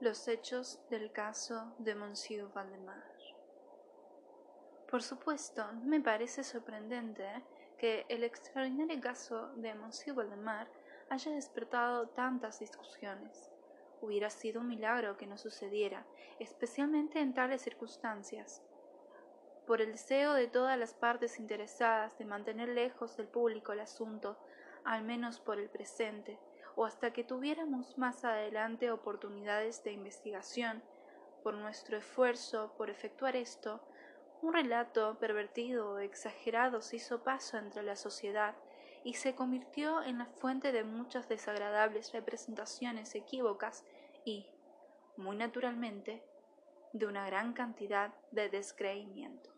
Los hechos del caso de Monsieur Valdemar. Por supuesto, me parece sorprendente que el extraordinario caso de Monsieur Valdemar haya despertado tantas discusiones. Hubiera sido un milagro que no sucediera, especialmente en tales circunstancias. Por el deseo de todas las partes interesadas de mantener lejos del público el asunto, al menos por el presente, o hasta que tuviéramos más adelante oportunidades de investigación, por nuestro esfuerzo por efectuar esto, un relato pervertido o exagerado se hizo paso entre la sociedad y se convirtió en la fuente de muchas desagradables representaciones equívocas y, muy naturalmente, de una gran cantidad de descreimiento.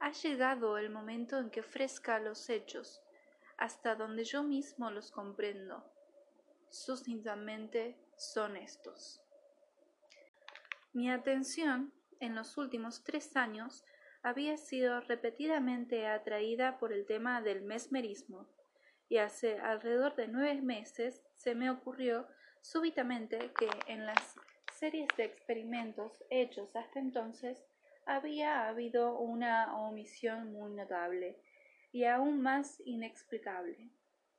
Ha llegado el momento en que ofrezca los hechos, hasta donde yo mismo los comprendo, sucintamente son estos. Mi atención en los últimos tres años había sido repetidamente atraída por el tema del mesmerismo, y hace alrededor de nueve meses se me ocurrió súbitamente que en las series de experimentos hechos hasta entonces había habido una omisión muy notable y aún más inexplicable.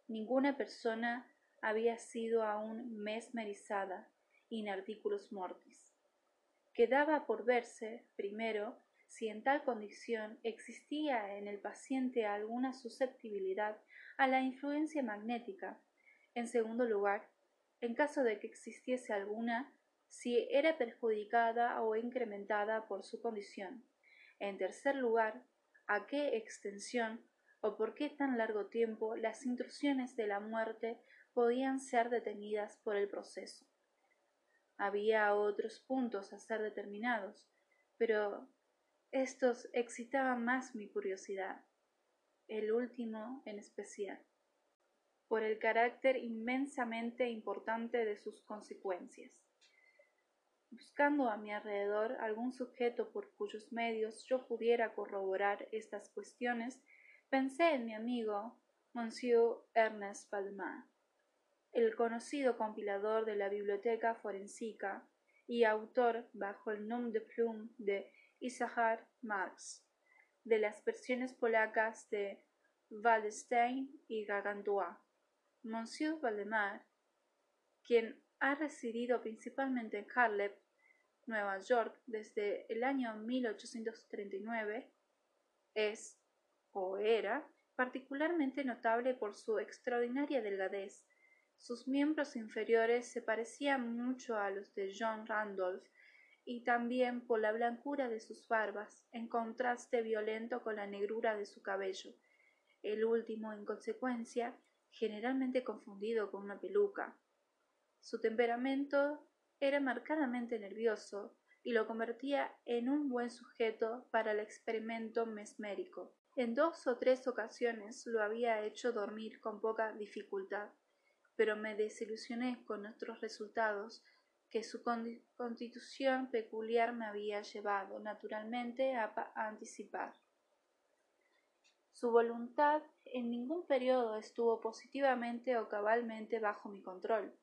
Ninguna persona había sido aún mesmerizada in articulus mortis. Quedaba por verse, primero, si en tal condición existía en el paciente alguna susceptibilidad a la influencia magnética. En segundo lugar, en caso de que existiese alguna, si era perjudicada o incrementada por su condición. En tercer lugar, a qué extensión o por qué tan largo tiempo las intrusiones de la muerte podían ser detenidas por el proceso. Había otros puntos a ser determinados, pero estos excitaban más mi curiosidad, el último en especial, por el carácter inmensamente importante de sus consecuencias. Buscando a mi alrededor algún sujeto por cuyos medios yo pudiera corroborar estas cuestiones, pensé en mi amigo Monsieur Ernest Valdemar el conocido compilador de la Biblioteca Forensica y autor bajo el nom de plume de Isaac Marx de las versiones polacas de Waldstein y Gargantua. Monsieur Valdemar, quien ha residido principalmente en Harlem, Nueva York, desde el año 1839, es, o era, particularmente notable por su extraordinaria delgadez, sus miembros inferiores se parecían mucho a los de John Randolph y también por la blancura de sus barbas, en contraste violento con la negrura de su cabello, el último, en consecuencia, generalmente confundido con una peluca. Su temperamento era marcadamente nervioso y lo convertía en un buen sujeto para el experimento mesmérico. En dos o tres ocasiones lo había hecho dormir con poca dificultad pero me desilusioné con nuestros resultados que su constitución peculiar me había llevado naturalmente a, anticipar. Su voluntad en ningún periodo estuvo positivamente o cabalmente bajo mi control,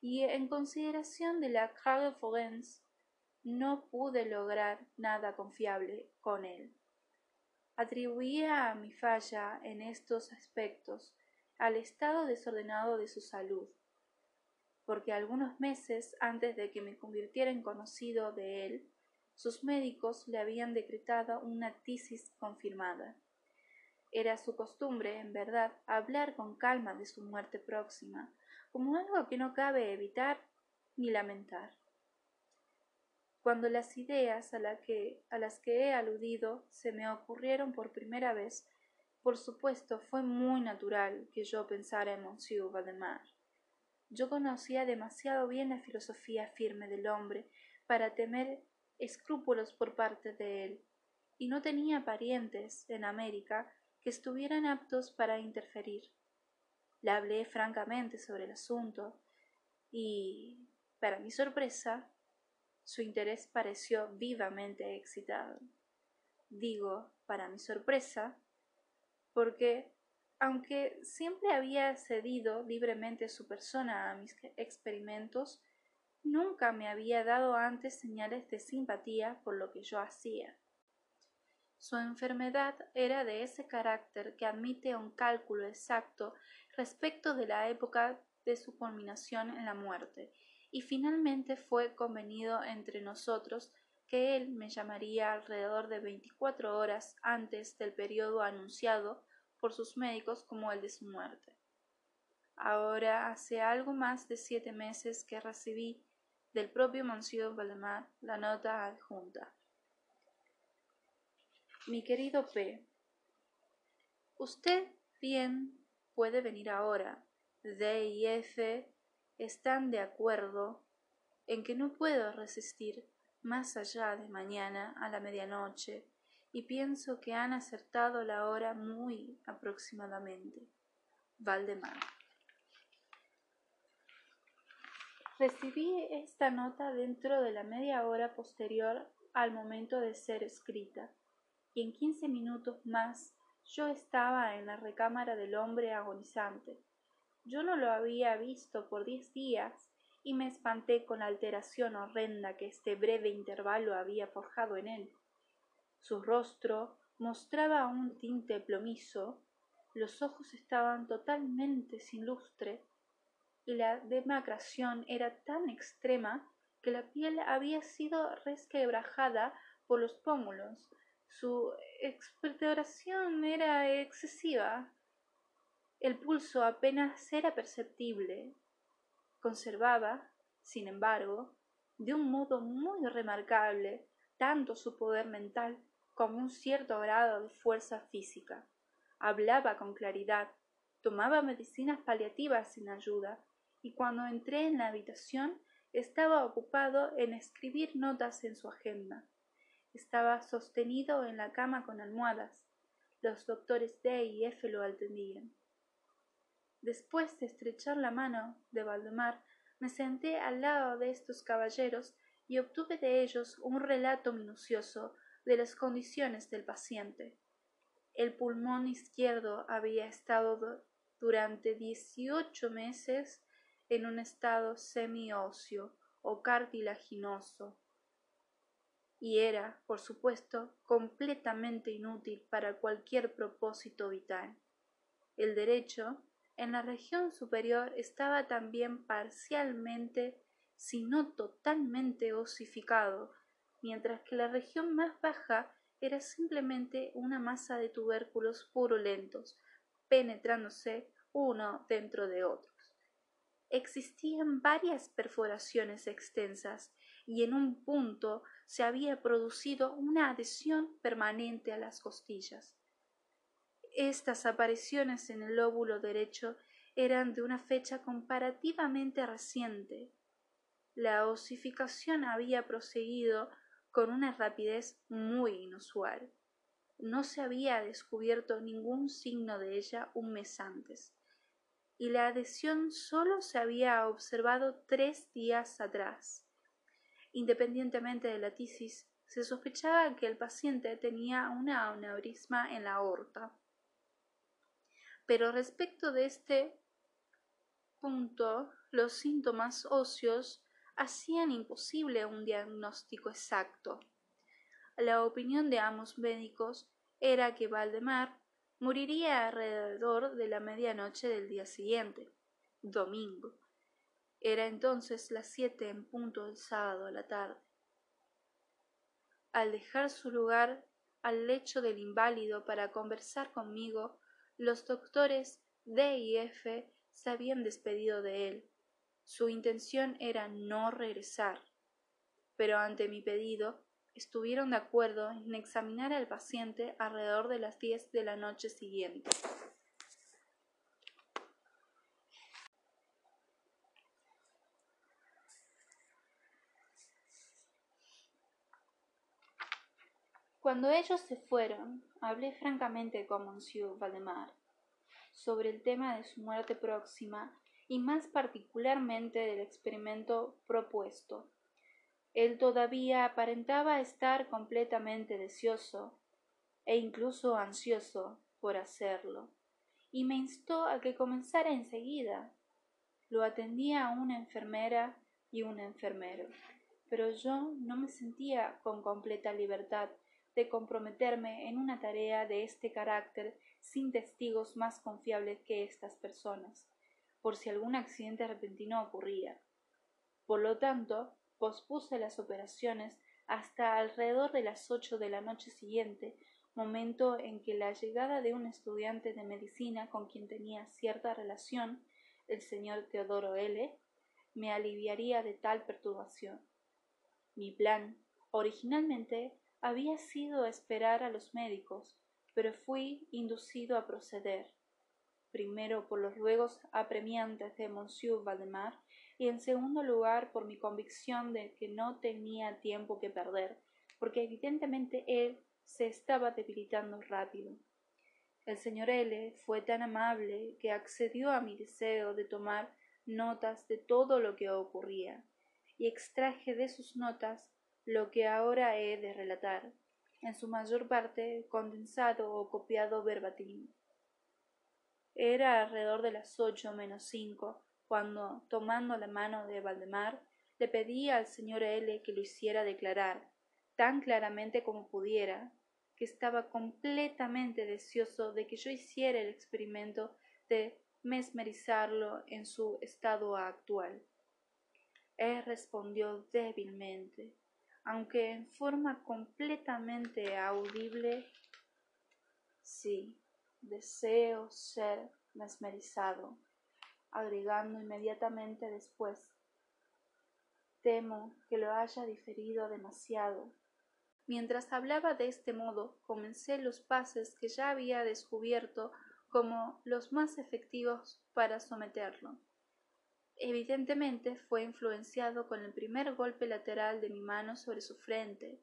y en consideración de la Forense no pude lograr nada confiable con él. Atribuía a mi falla en estos aspectos al estado desordenado de su salud, porque algunos meses antes de que me convirtiera en conocido de él, sus médicos le habían decretado una tisis confirmada. Era su costumbre, en verdad, hablar con calma de su muerte próxima, como algo que no cabe evitar ni lamentar. Cuando las ideas a, que, a las que he aludido se me ocurrieron por primera vez, por supuesto, fue muy natural que yo pensara en Monsieur Valdemar. Yo conocía demasiado bien la filosofía firme del hombre para temer escrúpulos por parte de él, y no tenía parientes en América que estuvieran aptos para interferir. Le hablé francamente sobre el asunto, y, para mi sorpresa, su interés pareció vivamente excitado. Digo, para mi sorpresa, porque aunque siempre había cedido libremente su persona a mis experimentos, nunca me había dado antes señales de simpatía por lo que yo hacía. Su enfermedad era de ese carácter que admite un cálculo exacto respecto de la época de su culminación en la muerte, y finalmente fue convenido entre nosotros que él me llamaría alrededor de veinticuatro horas antes del periodo anunciado por sus médicos como el de su muerte. Ahora hace algo más de siete meses que recibí del propio Monsieur Valdemar la nota adjunta. Mi querido P. Usted bien puede venir ahora. D y F están de acuerdo en que no puedo resistir más allá de mañana a la medianoche y pienso que han acertado la hora muy aproximadamente. Valdemar. Recibí esta nota dentro de la media hora posterior al momento de ser escrita y en quince minutos más yo estaba en la recámara del hombre agonizante. Yo no lo había visto por diez días y me espanté con la alteración horrenda que este breve intervalo había forjado en él. Su rostro mostraba un tinte plomizo, los ojos estaban totalmente sin lustre, y la demacración era tan extrema que la piel había sido resquebrajada por los pómulos, su expectoración era excesiva. El pulso apenas era perceptible. Conservaba, sin embargo, de un modo muy remarcable, tanto su poder mental como un cierto grado de fuerza física. Hablaba con claridad, tomaba medicinas paliativas sin ayuda, y cuando entré en la habitación estaba ocupado en escribir notas en su agenda. Estaba sostenido en la cama con almohadas. Los doctores D y F lo atendían. Después de estrechar la mano de Valdemar, me senté al lado de estos caballeros y obtuve de ellos un relato minucioso de las condiciones del paciente. El pulmón izquierdo había estado durante dieciocho meses en un estado semióseo o cartilaginoso y era, por supuesto, completamente inútil para cualquier propósito vital. El derecho, en la región superior, estaba también parcialmente, si no totalmente osificado, mientras que la región más baja era simplemente una masa de tubérculos purulentos, penetrándose uno dentro de otros. Existían varias perforaciones extensas y en un punto se había producido una adhesión permanente a las costillas. Estas apariciones en el lóbulo derecho eran de una fecha comparativamente reciente. La osificación había proseguido con una rapidez muy inusual. No se había descubierto ningún signo de ella un mes antes, y la adhesión sólo se había observado tres días atrás. Independientemente de la tisis, se sospechaba que el paciente tenía una aneurisma en la aorta. Pero respecto de este punto, los síntomas óseos hacían imposible un diagnóstico exacto. La opinión de ambos médicos era que Valdemar moriría alrededor de la medianoche del día siguiente, domingo, era entonces las siete en punto del sábado a la tarde. Al dejar su lugar al lecho del inválido para conversar conmigo, los doctores D y F se habían despedido de él. Su intención era no regresar, pero ante mi pedido estuvieron de acuerdo en examinar al paciente alrededor de las diez de la noche siguiente. Cuando ellos se fueron, hablé francamente con Monsieur Valdemar sobre el tema de su muerte próxima y más particularmente del experimento propuesto. Él todavía aparentaba estar completamente deseoso e incluso ansioso por hacerlo, y me instó a que comenzara enseguida. Lo atendía una enfermera y un enfermero. Pero yo no me sentía con completa libertad de comprometerme en una tarea de este carácter sin testigos más confiables que estas personas, por si algún accidente repentino ocurría. Por lo tanto, pospuse las operaciones hasta alrededor de las ocho de la noche siguiente, momento en que la llegada de un estudiante de medicina con quien tenía cierta relación, el señor Teodoro L., me aliviaría de tal perturbación. Mi plan, originalmente, había sido esperar a los médicos, pero fui inducido a proceder, primero por los ruegos apremiantes de Monsieur Valdemar y en segundo lugar por mi convicción de que no tenía tiempo que perder, porque evidentemente él se estaba debilitando rápido. El señor L. fue tan amable que accedió a mi deseo de tomar notas de todo lo que ocurría, y extraje de sus notas lo que ahora he de relatar, en su mayor parte condensado o copiado verbatim. Era alrededor de las ocho menos cinco, cuando, tomando la mano de Valdemar, le pedí al señor L que lo hiciera declarar, tan claramente como pudiera, que estaba completamente deseoso de que yo hiciera el experimento de mesmerizarlo en su estado actual. Él respondió débilmente, aunque en forma completamente audible, sí, deseo ser mesmerizado, agregando inmediatamente después, temo que lo haya diferido demasiado. Mientras hablaba de este modo, comencé los pases que ya había descubierto como los más efectivos para someterlo. Evidentemente fue influenciado con el primer golpe lateral de mi mano sobre su frente,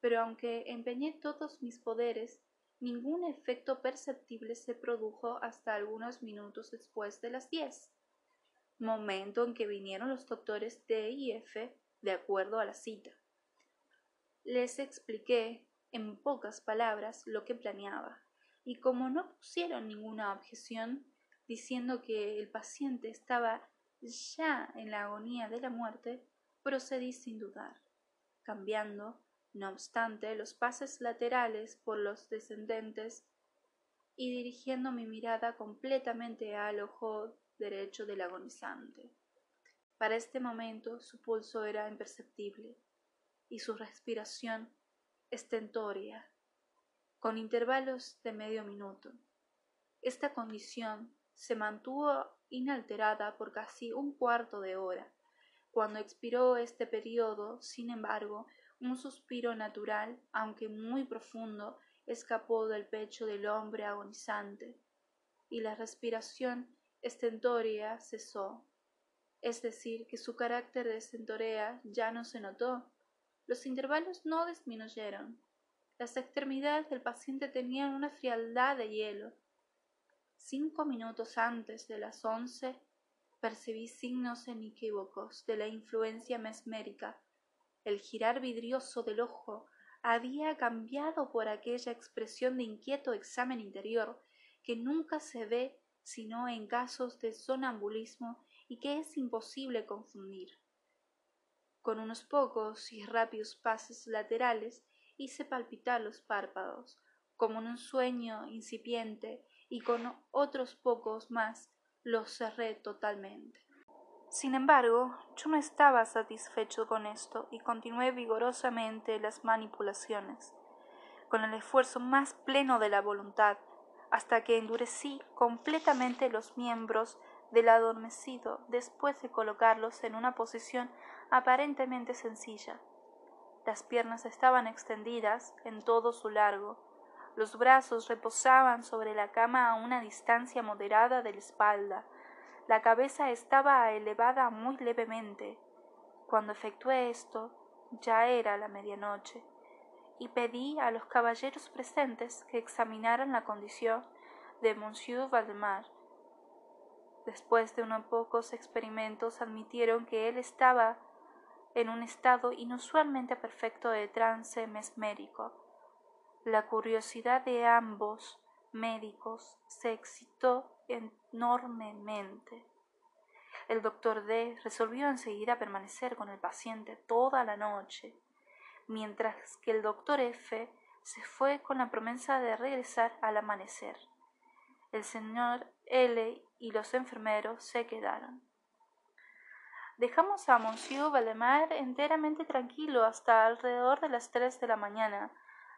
pero aunque empeñé todos mis poderes, ningún efecto perceptible se produjo hasta algunos minutos después de las diez, momento en que vinieron los doctores D y F de acuerdo a la cita. Les expliqué en pocas palabras lo que planeaba, y como no pusieron ninguna objeción, diciendo que el paciente estaba ya en la agonía de la muerte, procedí sin dudar, cambiando, no obstante, los pases laterales por los descendentes y dirigiendo mi mirada completamente al ojo derecho del agonizante. Para este momento su pulso era imperceptible y su respiración estentórea, con intervalos de medio minuto. Esta condición se mantuvo inalterada por casi un cuarto de hora. Cuando expiró este periodo, sin embargo, un suspiro natural, aunque muy profundo, escapó del pecho del hombre agonizante, y la respiración estentórea cesó. Es decir, que su carácter de estentorea ya no se notó. Los intervalos no disminuyeron. Las extremidades del paciente tenían una frialdad de hielo, Cinco minutos antes de las once percibí signos inequívocos de la influencia mesmérica. El girar vidrioso del ojo había cambiado por aquella expresión de inquieto examen interior que nunca se ve sino en casos de sonambulismo y que es imposible confundir. Con unos pocos y rápidos pases laterales hice palpitar los párpados, como en un sueño incipiente y con otros pocos más los cerré totalmente. Sin embargo, yo no estaba satisfecho con esto y continué vigorosamente las manipulaciones, con el esfuerzo más pleno de la voluntad, hasta que endurecí completamente los miembros del adormecido después de colocarlos en una posición aparentemente sencilla. Las piernas estaban extendidas en todo su largo, los brazos reposaban sobre la cama a una distancia moderada de la espalda. La cabeza estaba elevada muy levemente. Cuando efectué esto, ya era la medianoche, y pedí a los caballeros presentes que examinaran la condición de Monsieur Valdemar. Después de unos pocos experimentos admitieron que él estaba en un estado inusualmente perfecto de trance mesmérico la curiosidad de ambos médicos se excitó enormemente. El doctor D resolvió enseguida permanecer con el paciente toda la noche, mientras que el doctor F se fue con la promesa de regresar al amanecer. El señor L y los enfermeros se quedaron. Dejamos a Monsieur Valemar enteramente tranquilo hasta alrededor de las tres de la mañana,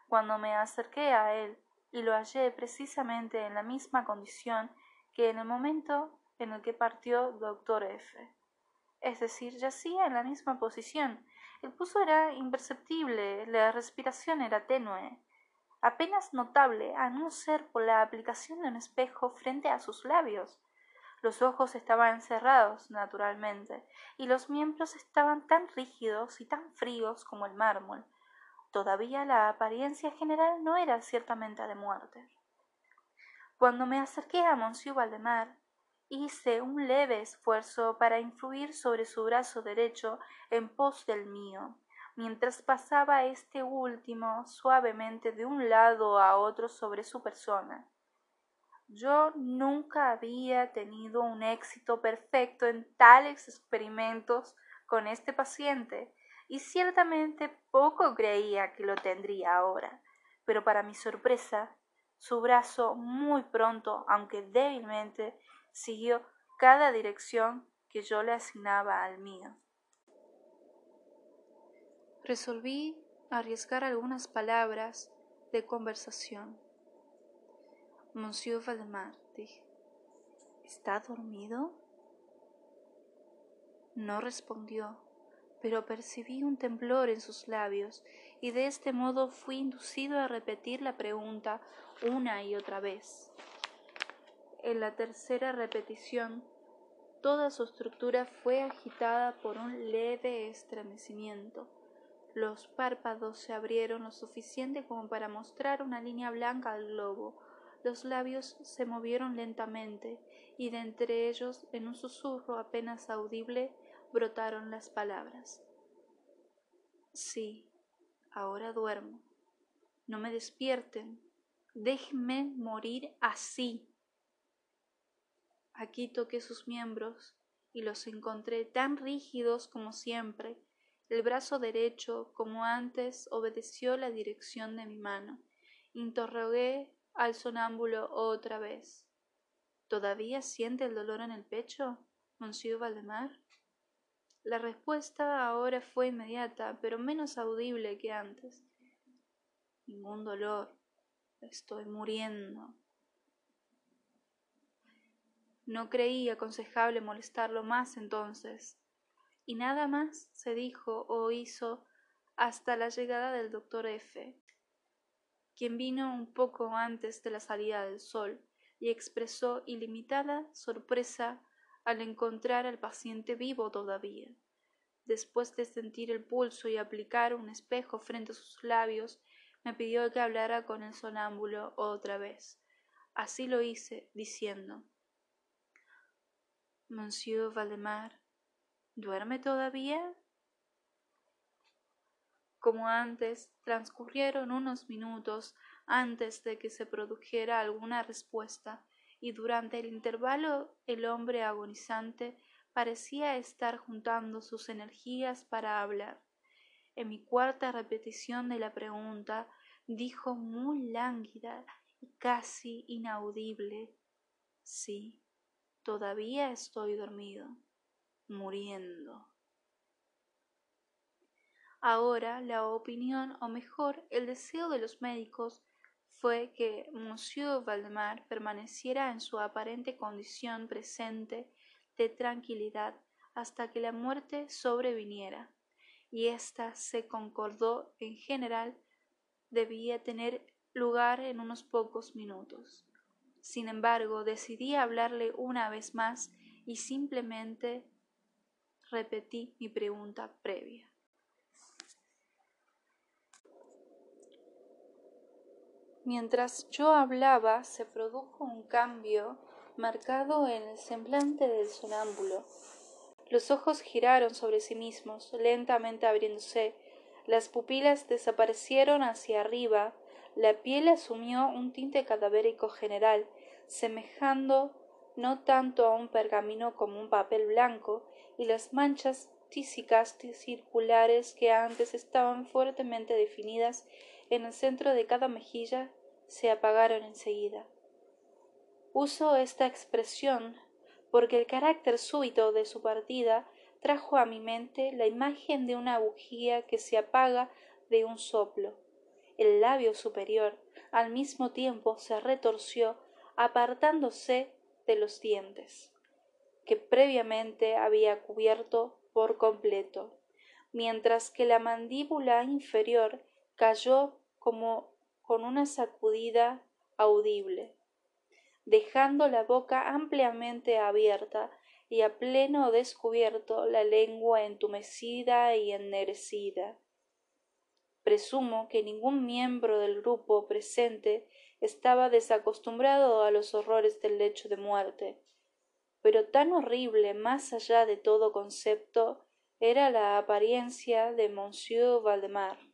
cuando me acerqué a él y lo hallé precisamente en la misma condición que en el momento en el que partió doctor F. Es decir, yacía en la misma posición. El pulso era imperceptible, la respiración era tenue, apenas notable, a no ser por la aplicación de un espejo frente a sus labios. Los ojos estaban cerrados, naturalmente, y los miembros estaban tan rígidos y tan fríos como el mármol. Todavía la apariencia general no era ciertamente de muerte. Cuando me acerqué a Monsieur Valdemar, hice un leve esfuerzo para influir sobre su brazo derecho en pos del mío, mientras pasaba este último suavemente de un lado a otro sobre su persona. Yo nunca había tenido un éxito perfecto en tales experimentos con este paciente, y ciertamente poco creía que lo tendría ahora. Pero para mi sorpresa, su brazo muy pronto, aunque débilmente, siguió cada dirección que yo le asignaba al mío. Resolví arriesgar algunas palabras de conversación. Monsieur Valdemar, dije, ¿está dormido? No respondió, pero percibí un temblor en sus labios y de este modo fui inducido a repetir la pregunta una y otra vez. En la tercera repetición, toda su estructura fue agitada por un leve estremecimiento. Los párpados se abrieron lo suficiente como para mostrar una línea blanca al globo. Los labios se movieron lentamente y de entre ellos, en un susurro apenas audible, brotaron las palabras. Sí, ahora duermo. No me despierten. Déjenme morir así. Aquí toqué sus miembros y los encontré tan rígidos como siempre. El brazo derecho, como antes, obedeció la dirección de mi mano. Interrogué al sonámbulo otra vez. ¿Todavía siente el dolor en el pecho, monsieur Valdemar? La respuesta ahora fue inmediata, pero menos audible que antes. Ningún dolor. Estoy muriendo. No creí aconsejable molestarlo más entonces, y nada más se dijo o hizo hasta la llegada del doctor F, quien vino un poco antes de la salida del sol y expresó ilimitada sorpresa al encontrar al paciente vivo todavía. Después de sentir el pulso y aplicar un espejo frente a sus labios, me pidió que hablara con el sonámbulo otra vez. Así lo hice, diciendo Monsieur Valdemar, ¿duerme todavía? Como antes, transcurrieron unos minutos antes de que se produjera alguna respuesta, y durante el intervalo el hombre agonizante parecía estar juntando sus energías para hablar. En mi cuarta repetición de la pregunta, dijo muy lánguida y casi inaudible Sí, todavía estoy dormido, muriendo. Ahora la opinión, o mejor, el deseo de los médicos fue que Monsieur Valdemar permaneciera en su aparente condición presente de tranquilidad hasta que la muerte sobreviniera, y ésta se concordó en general debía tener lugar en unos pocos minutos. Sin embargo, decidí hablarle una vez más y simplemente repetí mi pregunta previa. Mientras yo hablaba, se produjo un cambio marcado en el semblante del sonámbulo. Los ojos giraron sobre sí mismos, lentamente abriéndose, las pupilas desaparecieron hacia arriba, la piel asumió un tinte cadavérico general, semejando no tanto a un pergamino como un papel blanco, y las manchas tísicas circulares que antes estaban fuertemente definidas en el centro de cada mejilla se apagaron enseguida. Uso esta expresión porque el carácter súbito de su partida trajo a mi mente la imagen de una bujía que se apaga de un soplo. El labio superior al mismo tiempo se retorció apartándose de los dientes, que previamente había cubierto por completo, mientras que la mandíbula inferior cayó como con una sacudida audible, dejando la boca ampliamente abierta y a pleno descubierto la lengua entumecida y ennerecida. Presumo que ningún miembro del grupo presente estaba desacostumbrado a los horrores del lecho de muerte, pero tan horrible más allá de todo concepto era la apariencia de monsieur valdemar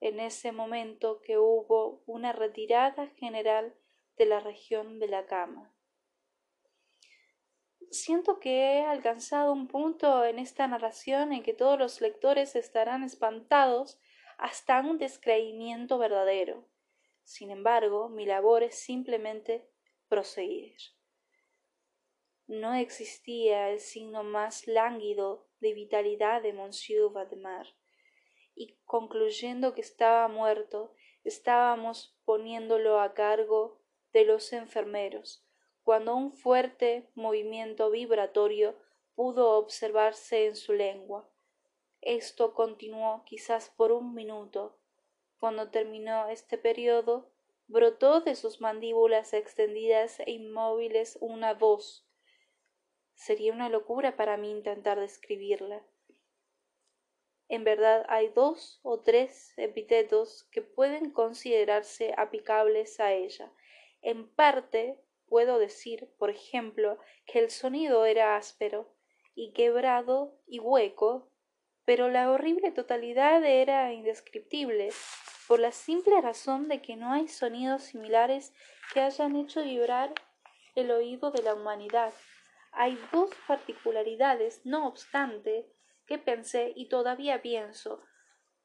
en ese momento que hubo una retirada general de la región de la cama siento que he alcanzado un punto en esta narración en que todos los lectores estarán espantados hasta un descreimiento verdadero. Sin embargo, mi labor es simplemente proseguir. No existía el signo más lánguido de vitalidad de Monsieur Valdemar, y concluyendo que estaba muerto, estábamos poniéndolo a cargo de los enfermeros, cuando un fuerte movimiento vibratorio pudo observarse en su lengua. Esto continuó quizás por un minuto. Cuando terminó este periodo, brotó de sus mandíbulas extendidas e inmóviles una voz. Sería una locura para mí intentar describirla. En verdad hay dos o tres epítetos que pueden considerarse aplicables a ella. En parte puedo decir, por ejemplo, que el sonido era áspero y quebrado y hueco, pero la horrible totalidad era indescriptible, por la simple razón de que no hay sonidos similares que hayan hecho vibrar el oído de la humanidad. Hay dos particularidades, no obstante, que pensé y todavía pienso,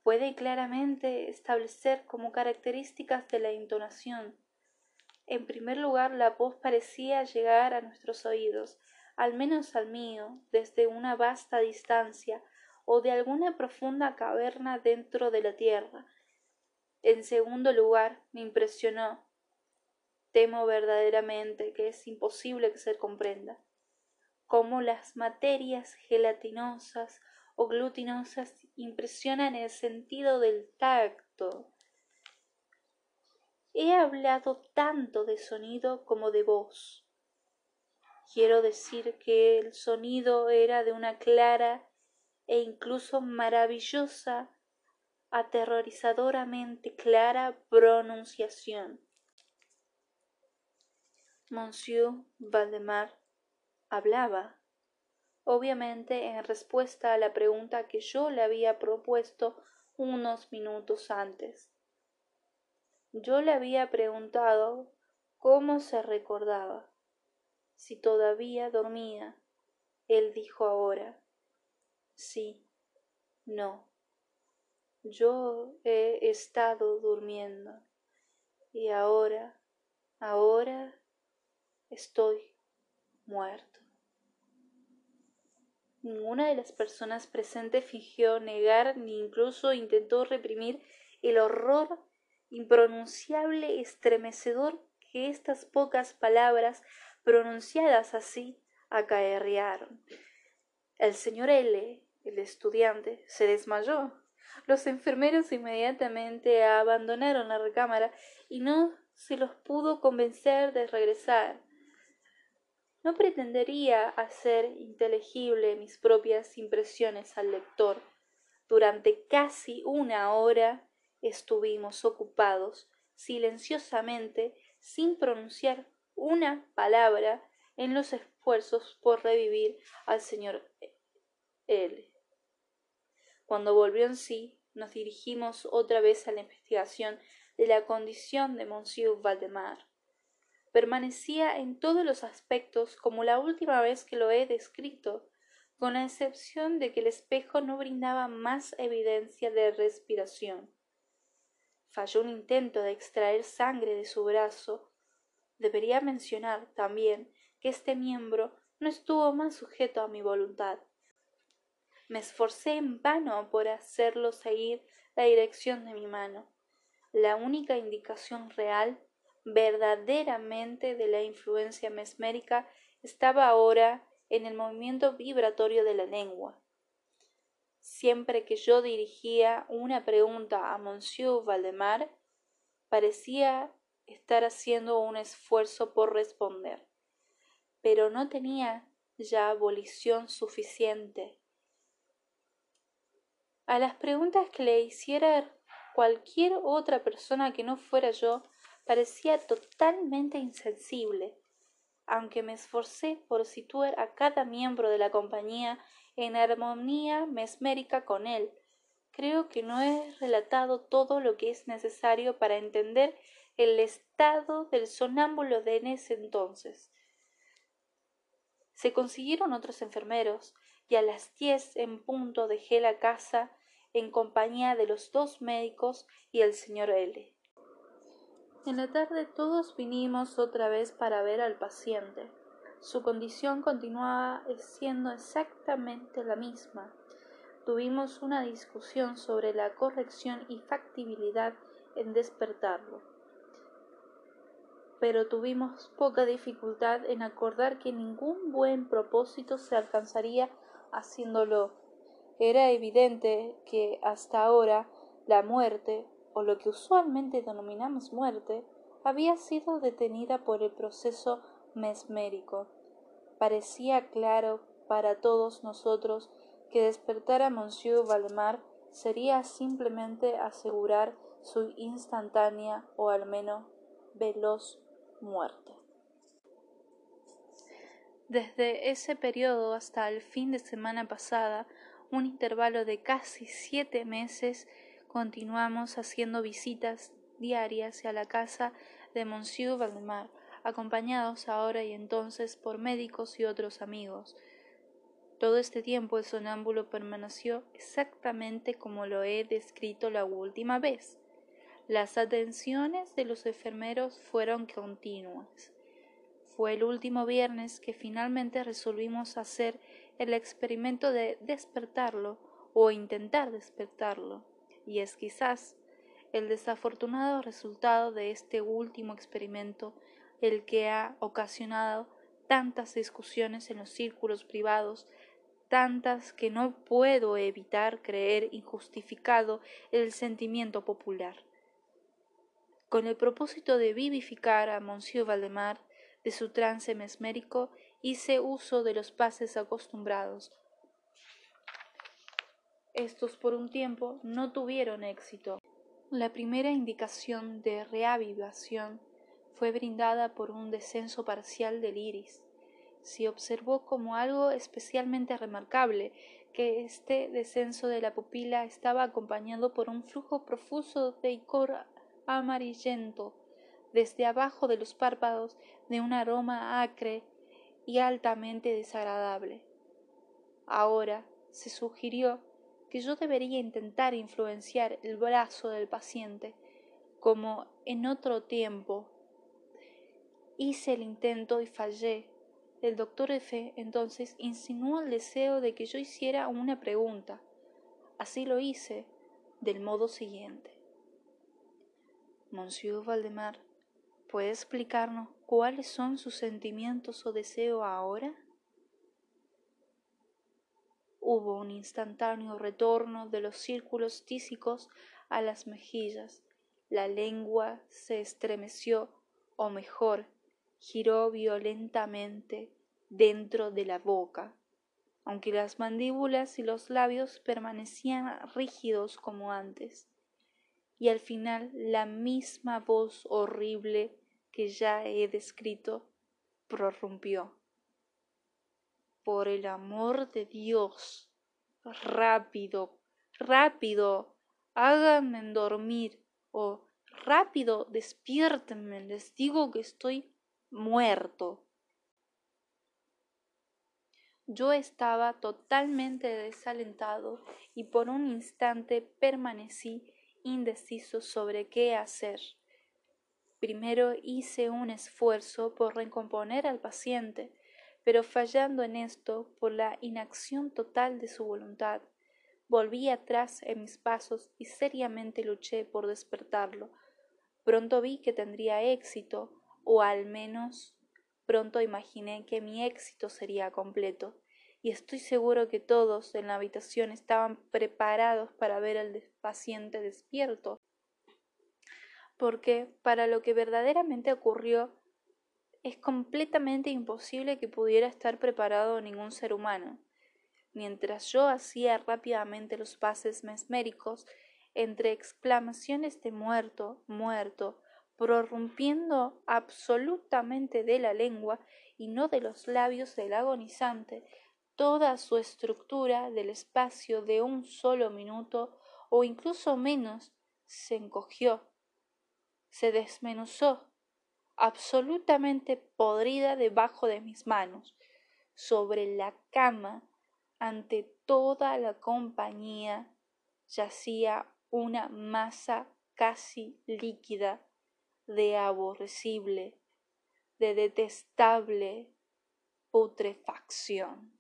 puede claramente establecer como características de la entonación. En primer lugar, la voz parecía llegar a nuestros oídos, al menos al mío, desde una vasta distancia o de alguna profunda caverna dentro de la tierra. En segundo lugar, me impresionó. Temo verdaderamente que es imposible que se comprenda. Cómo las materias gelatinosas o glutinosas impresionan el sentido del tacto he hablado tanto de sonido como de voz. Quiero decir que el sonido era de una clara e incluso maravillosa, aterrorizadoramente clara pronunciación. Monsieur Valdemar hablaba, obviamente en respuesta a la pregunta que yo le había propuesto unos minutos antes. Yo le había preguntado cómo se recordaba, si todavía dormía. Él dijo ahora, sí, no. Yo he estado durmiendo y ahora, ahora estoy muerto. Ninguna de las personas presentes fingió negar ni incluso intentó reprimir el horror impronunciable estremecedor que estas pocas palabras pronunciadas así acaerrearon. El señor L, el estudiante, se desmayó. Los enfermeros inmediatamente abandonaron la recámara y no se los pudo convencer de regresar. No pretendería hacer inteligible mis propias impresiones al lector. Durante casi una hora estuvimos ocupados silenciosamente sin pronunciar una palabra en los esfuerzos por revivir al señor L. Cuando volvió en sí, nos dirigimos otra vez a la investigación de la condición de Monsieur Valdemar. Permanecía en todos los aspectos como la última vez que lo he descrito, con la excepción de que el espejo no brindaba más evidencia de respiración. Falló un intento de extraer sangre de su brazo. Debería mencionar también que este miembro no estuvo más sujeto a mi voluntad. Me esforcé en vano por hacerlo seguir la dirección de mi mano. La única indicación real, verdaderamente de la influencia mesmérica, estaba ahora en el movimiento vibratorio de la lengua. Siempre que yo dirigía una pregunta a Monsieur Valdemar, parecía estar haciendo un esfuerzo por responder, pero no tenía ya abolición suficiente. A las preguntas que le hiciera cualquier otra persona que no fuera yo, parecía totalmente insensible aunque me esforcé por situar a cada miembro de la compañía en armonía mesmérica con él. Creo que no he relatado todo lo que es necesario para entender el estado del sonámbulo de en ese entonces. Se consiguieron otros enfermeros, y a las diez en punto dejé la casa en compañía de los dos médicos y el señor L. En la tarde todos vinimos otra vez para ver al paciente. Su condición continuaba siendo exactamente la misma. Tuvimos una discusión sobre la corrección y factibilidad en despertarlo. Pero tuvimos poca dificultad en acordar que ningún buen propósito se alcanzaría haciéndolo. Era evidente que hasta ahora la muerte o lo que usualmente denominamos muerte, había sido detenida por el proceso mesmérico. Parecía claro para todos nosotros que despertar a Monsieur Valdemar sería simplemente asegurar su instantánea o al menos veloz muerte. Desde ese periodo hasta el fin de semana pasada, un intervalo de casi siete meses, continuamos haciendo visitas diarias a la casa de Monsieur Valdemar, acompañados ahora y entonces por médicos y otros amigos. Todo este tiempo el sonámbulo permaneció exactamente como lo he descrito la última vez. Las atenciones de los enfermeros fueron continuas. Fue el último viernes que finalmente resolvimos hacer el experimento de despertarlo o intentar despertarlo y es quizás el desafortunado resultado de este último experimento el que ha ocasionado tantas discusiones en los círculos privados, tantas que no puedo evitar creer injustificado el sentimiento popular. Con el propósito de vivificar a Monsieur Valdemar de su trance mesmérico, hice uso de los pases acostumbrados, estos por un tiempo no tuvieron éxito. La primera indicación de reavivación fue brindada por un descenso parcial del iris. Se observó como algo especialmente remarcable que este descenso de la pupila estaba acompañado por un flujo profuso de icor amarillento desde abajo de los párpados de un aroma acre y altamente desagradable. Ahora se sugirió que yo debería intentar influenciar el brazo del paciente, como en otro tiempo. Hice el intento y fallé. El doctor F. entonces insinuó el deseo de que yo hiciera una pregunta. Así lo hice, del modo siguiente. Monsieur Valdemar, ¿puede explicarnos cuáles son sus sentimientos o deseo ahora? Hubo un instantáneo retorno de los círculos tísicos a las mejillas. La lengua se estremeció, o mejor, giró violentamente dentro de la boca, aunque las mandíbulas y los labios permanecían rígidos como antes. Y al final la misma voz horrible que ya he descrito prorrumpió por el amor de Dios. Rápido, rápido, háganme dormir, o rápido, despiértenme, les digo que estoy muerto. Yo estaba totalmente desalentado y por un instante permanecí indeciso sobre qué hacer. Primero hice un esfuerzo por recomponer al paciente, pero fallando en esto por la inacción total de su voluntad, volví atrás en mis pasos y seriamente luché por despertarlo. Pronto vi que tendría éxito, o al menos pronto imaginé que mi éxito sería completo, y estoy seguro que todos en la habitación estaban preparados para ver al paciente despierto, porque para lo que verdaderamente ocurrió es completamente imposible que pudiera estar preparado ningún ser humano. Mientras yo hacía rápidamente los pases mesméricos, entre exclamaciones de muerto, muerto, prorrumpiendo absolutamente de la lengua y no de los labios del agonizante, toda su estructura del espacio de un solo minuto o incluso menos se encogió, se desmenuzó, absolutamente podrida debajo de mis manos, sobre la cama, ante toda la compañía, yacía una masa casi líquida de aborrecible, de detestable putrefacción.